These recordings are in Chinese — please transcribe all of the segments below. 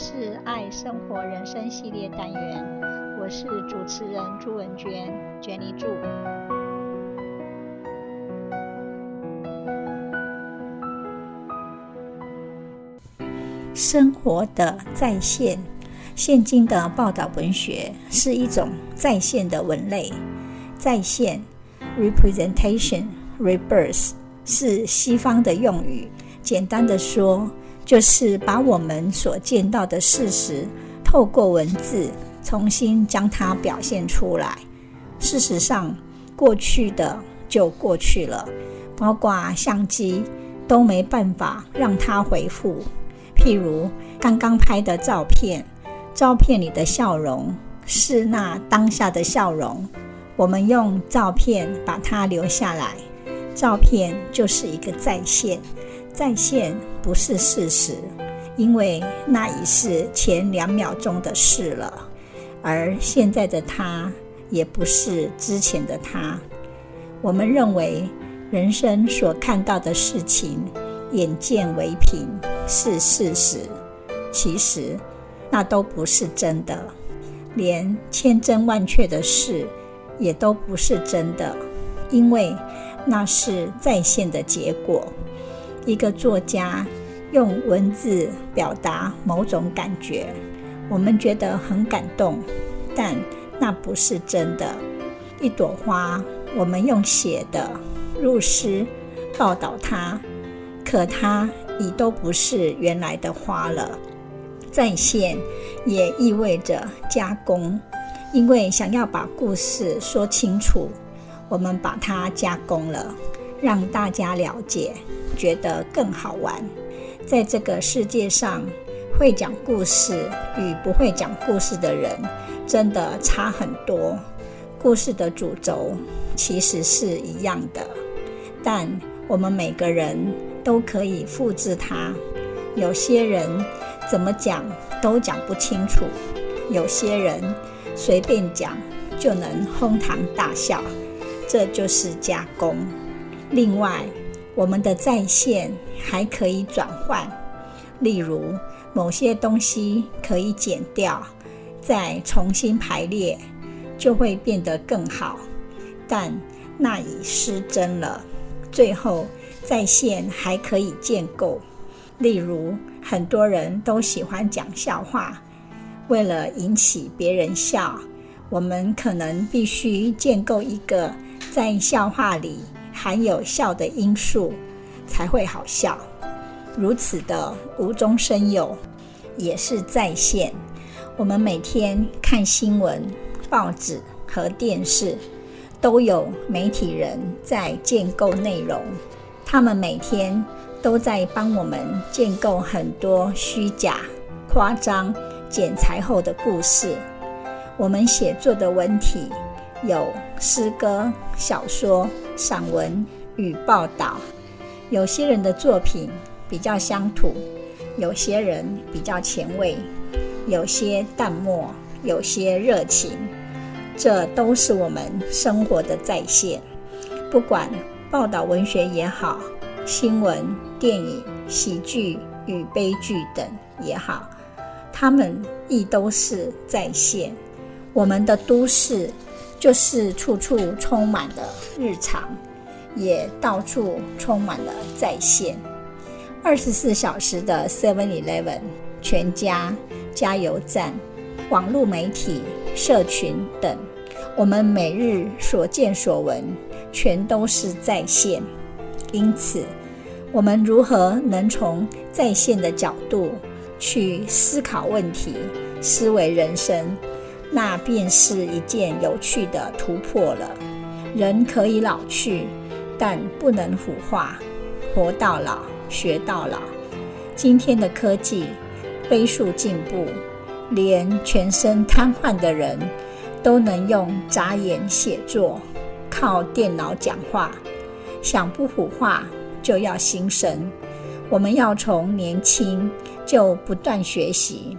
是爱生活人生系列单元，我是主持人朱文娟，Jenny 朱。生活的再现，现今的报道文学是一种再现的文类。再现 （representation, rebirth） 是西方的用语，简单的说，就是把我们所见到的事实，透过文字重新将它表现出来。事实上，过去的就过去了，包括相机都没办法让它回复。譬如刚刚拍的照片，照片里的笑容是那当下的笑容，我们用照片把它留下来，照片就是一个再现。再现不是事实，因为那已是前两秒钟的事了，而现在的他也不是之前的他。我们认为人生所看到的事情，眼见为凭是事实，其实那都不是真的，连千真万确的事也都不是真的，因为那是再现的结果。一个作家用文字表达某种感觉，我们觉得很感动，但那不是真的。一朵花，我们用写的入诗报道它，可它已都不是原来的花了。再现也意味着加工，因为想要把故事说清楚，我们把它加工了，让大家了解。觉得更好玩。在这个世界上，会讲故事与不会讲故事的人真的差很多。故事的主轴其实是一样的，但我们每个人都可以复制它。有些人怎么讲都讲不清楚，有些人随便讲就能哄堂大笑，这就是加工。另外，我们的再现还可以转换，例如某些东西可以剪掉，再重新排列，就会变得更好。但那已失真了。最后，再现还可以建构，例如很多人都喜欢讲笑话，为了引起别人笑，我们可能必须建构一个在笑话里。含有笑的因素才会好笑，如此的无中生有，也是再现。我们每天看新闻、报纸和电视，都有媒体人在建构内容，他们每天都在帮我们建构很多虚假、夸张、剪裁后的故事。我们写作的文体。有诗歌、小说、散文与报道。有些人的作品比较乡土，有些人比较前卫，有些淡漠，有些热情。这都是我们生活的再现。不管报道文学也好，新闻、电影、喜剧与悲剧等也好，他们亦都是再现。我们的都市。就是处处充满了日常，也到处充满了在线。二十四小时的 Seven Eleven、全家、加油站、网络媒体、社群等，我们每日所见所闻，全都是在线。因此，我们如何能从在线的角度去思考问题、思维人生？那便是一件有趣的突破了。人可以老去，但不能腐化。活到老，学到老。今天的科技飞速进步，连全身瘫痪的人都能用眨眼写作，靠电脑讲话。想不腐化，就要心神。我们要从年轻就不断学习，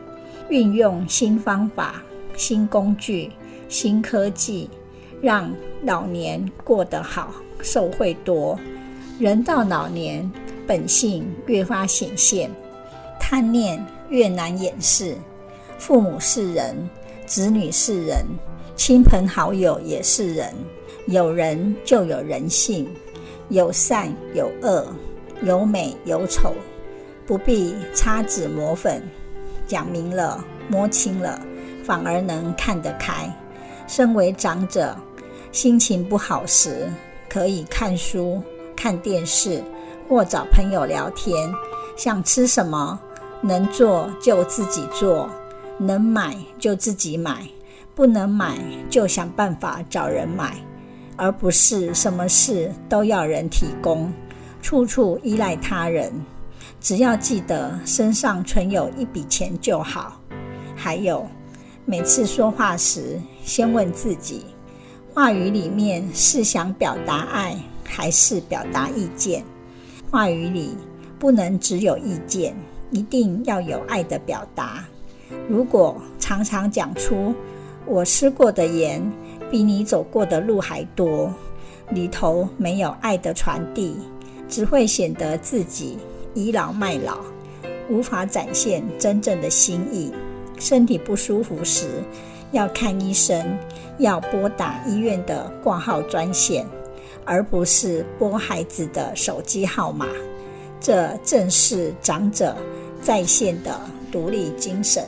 运用新方法。新工具、新科技，让老年过得好，受惠多。人到老年，本性越发显现。贪念越难掩饰。父母是人，子女是人，亲朋好友也是人。有人就有人性，有善有恶，有美有丑，不必擦脂抹粉，讲明了摸清了，反而能看得开。身为长者，心情不好时，可以看书、看电视，或找朋友聊天。想吃什么，能做就自己做，能买就自己买，不能买就想办法找人买，而不是什么事都要人提供，处处依赖他人。只要记得身上存有一笔钱就好。还有，每次说话时，先问自己，话语里面是想表达爱，还是表达意见？话语里。不能只有意见，一定要有爱的表达。如果常常讲出“我吃过的盐比你走过的路还多”，里头没有爱的传递，只会显得自己倚老卖老，无法展现真正的心意。身体不舒服时，要看医生，要拨打医院的挂号专线，而不是拨孩子的手机号码。这正是长者在线的独立精神。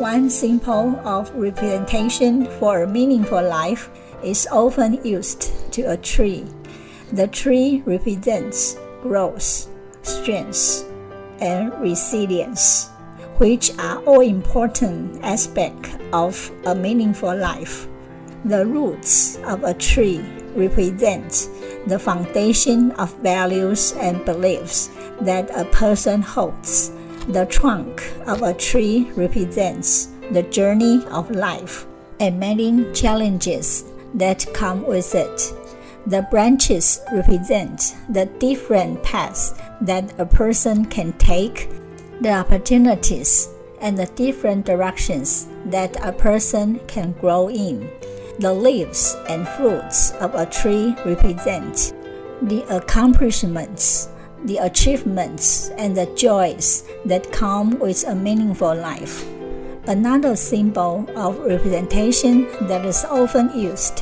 One symbol of representation for a meaningful life is often used to a tree. The tree represents growth, strength, and resilience, which are all important aspects of a meaningful life. The roots of a tree represent the foundation of values and beliefs that a person holds. The trunk of a tree represents the journey of life and many challenges that come with it. The branches represent the different paths that a person can take, the opportunities, and the different directions that a person can grow in. The leaves and fruits of a tree represent the accomplishments, the achievements, and the joys that come with a meaningful life. Another symbol of representation that is often used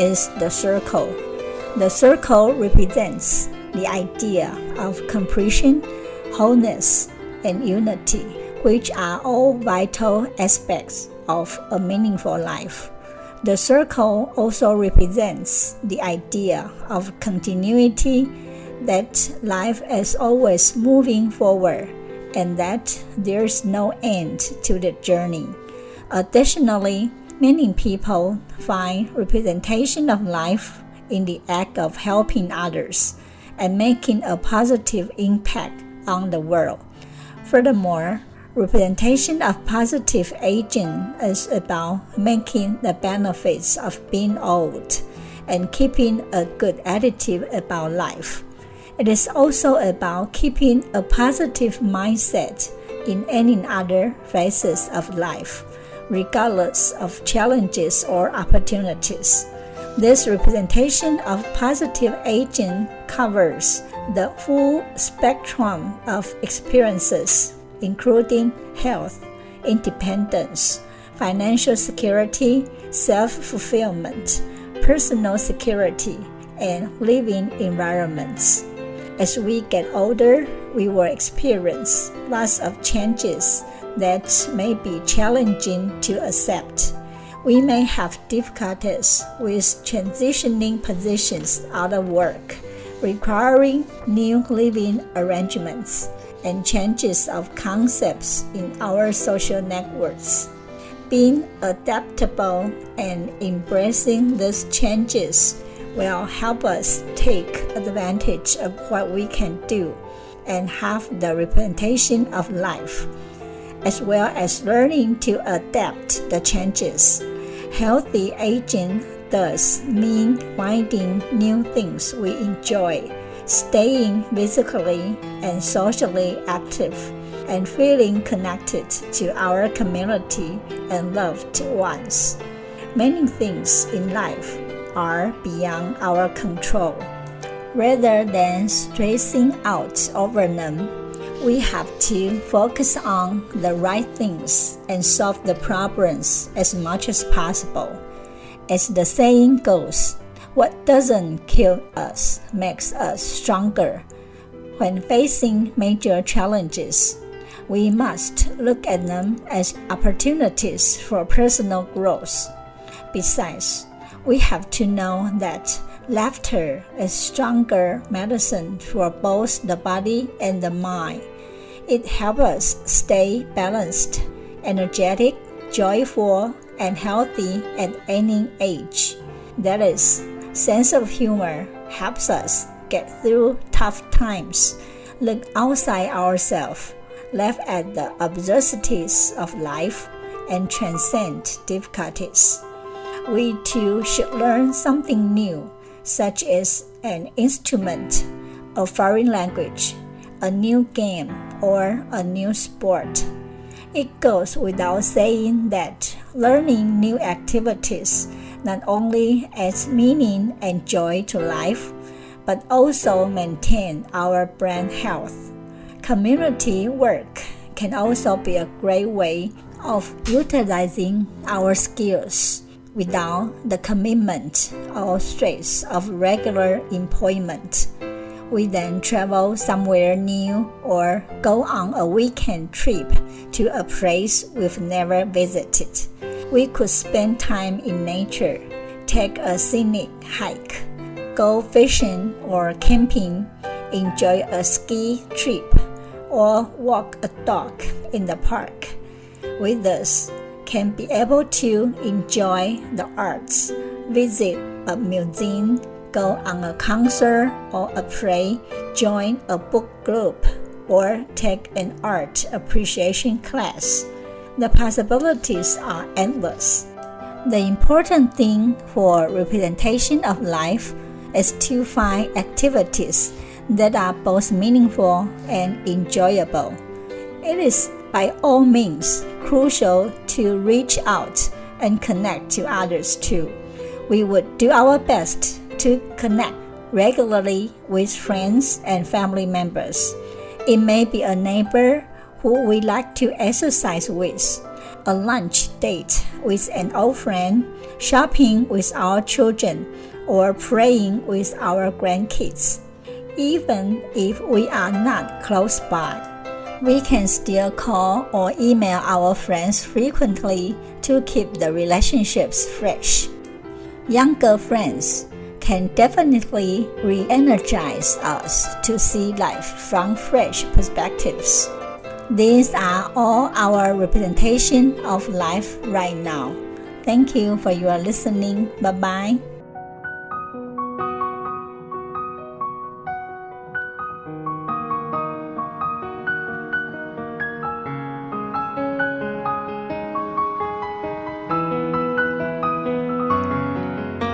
is the circle. The circle represents the idea of completion, wholeness, and unity, which are all vital aspects of a meaningful life. The circle also represents the idea of continuity, that life is always moving forward and that there's no end to the journey. Additionally, many people find representation of life in the act of helping others and making a positive impact on the world. Furthermore, Representation of positive aging is about making the benefits of being old and keeping a good attitude about life. It is also about keeping a positive mindset in any other phases of life, regardless of challenges or opportunities. This representation of positive aging covers the full spectrum of experiences including health, independence, financial security, self fulfillment, personal security, and living environments. As we get older, we will experience lots of changes that may be challenging to accept. We may have difficulties with transitioning positions out of work, requiring new living arrangements and changes of concepts in our social networks. Being adaptable and embracing these changes will help us take advantage of what we can do and have the representation of life, as well as learning to adapt the changes. Healthy aging does mean finding new things we enjoy staying physically and socially active, and feeling connected to our community and loved ones. Many things in life are beyond our control. Rather than stressing out over them, We have to focus on the right things and solve the problems as much as possible. As the saying goes, what doesn't kill us makes us stronger. When facing major challenges, we must look at them as opportunities for personal growth. Besides, we have to know that laughter is stronger medicine for both the body and the mind. It helps us stay balanced, energetic, joyful, and healthy at any age. That is, sense of humor helps us get through tough times, look outside ourselves, laugh at the absurdities of life, and transcend difficulties. We too should learn something new, such as an instrument, a foreign language, a new game, or a new sport. It goes without saying that learning new activities not only adds meaning and joy to life, but also maintain our brain health. Community work can also be a great way of utilizing our skills without the commitment or stress of regular employment. We then travel somewhere new or go on a weekend trip to a place we've never visited. We could spend time in nature, take a scenic hike, go fishing or camping, enjoy a ski trip, or walk a dog in the park. With us, can be able to enjoy the arts, visit a museum, go on a concert or a play, join a book group, or take an art appreciation class. The possibilities are endless. The important thing for representation of life is to find activities that are both meaningful and enjoyable. It is by all means crucial to reach out and connect to others too. We would do our best to connect regularly with friends and family members. It may be a neighbor who we like to exercise with, a lunch date with an old friend, shopping with our children, or praying with our grandkids. Even if we are not close by, we can still call or email our friends frequently to keep the relationships fresh. Younger friends can definitely re energize us to see life from fresh perspectives. These are all our representation of life right now. Thank you for your listening. Bye bye.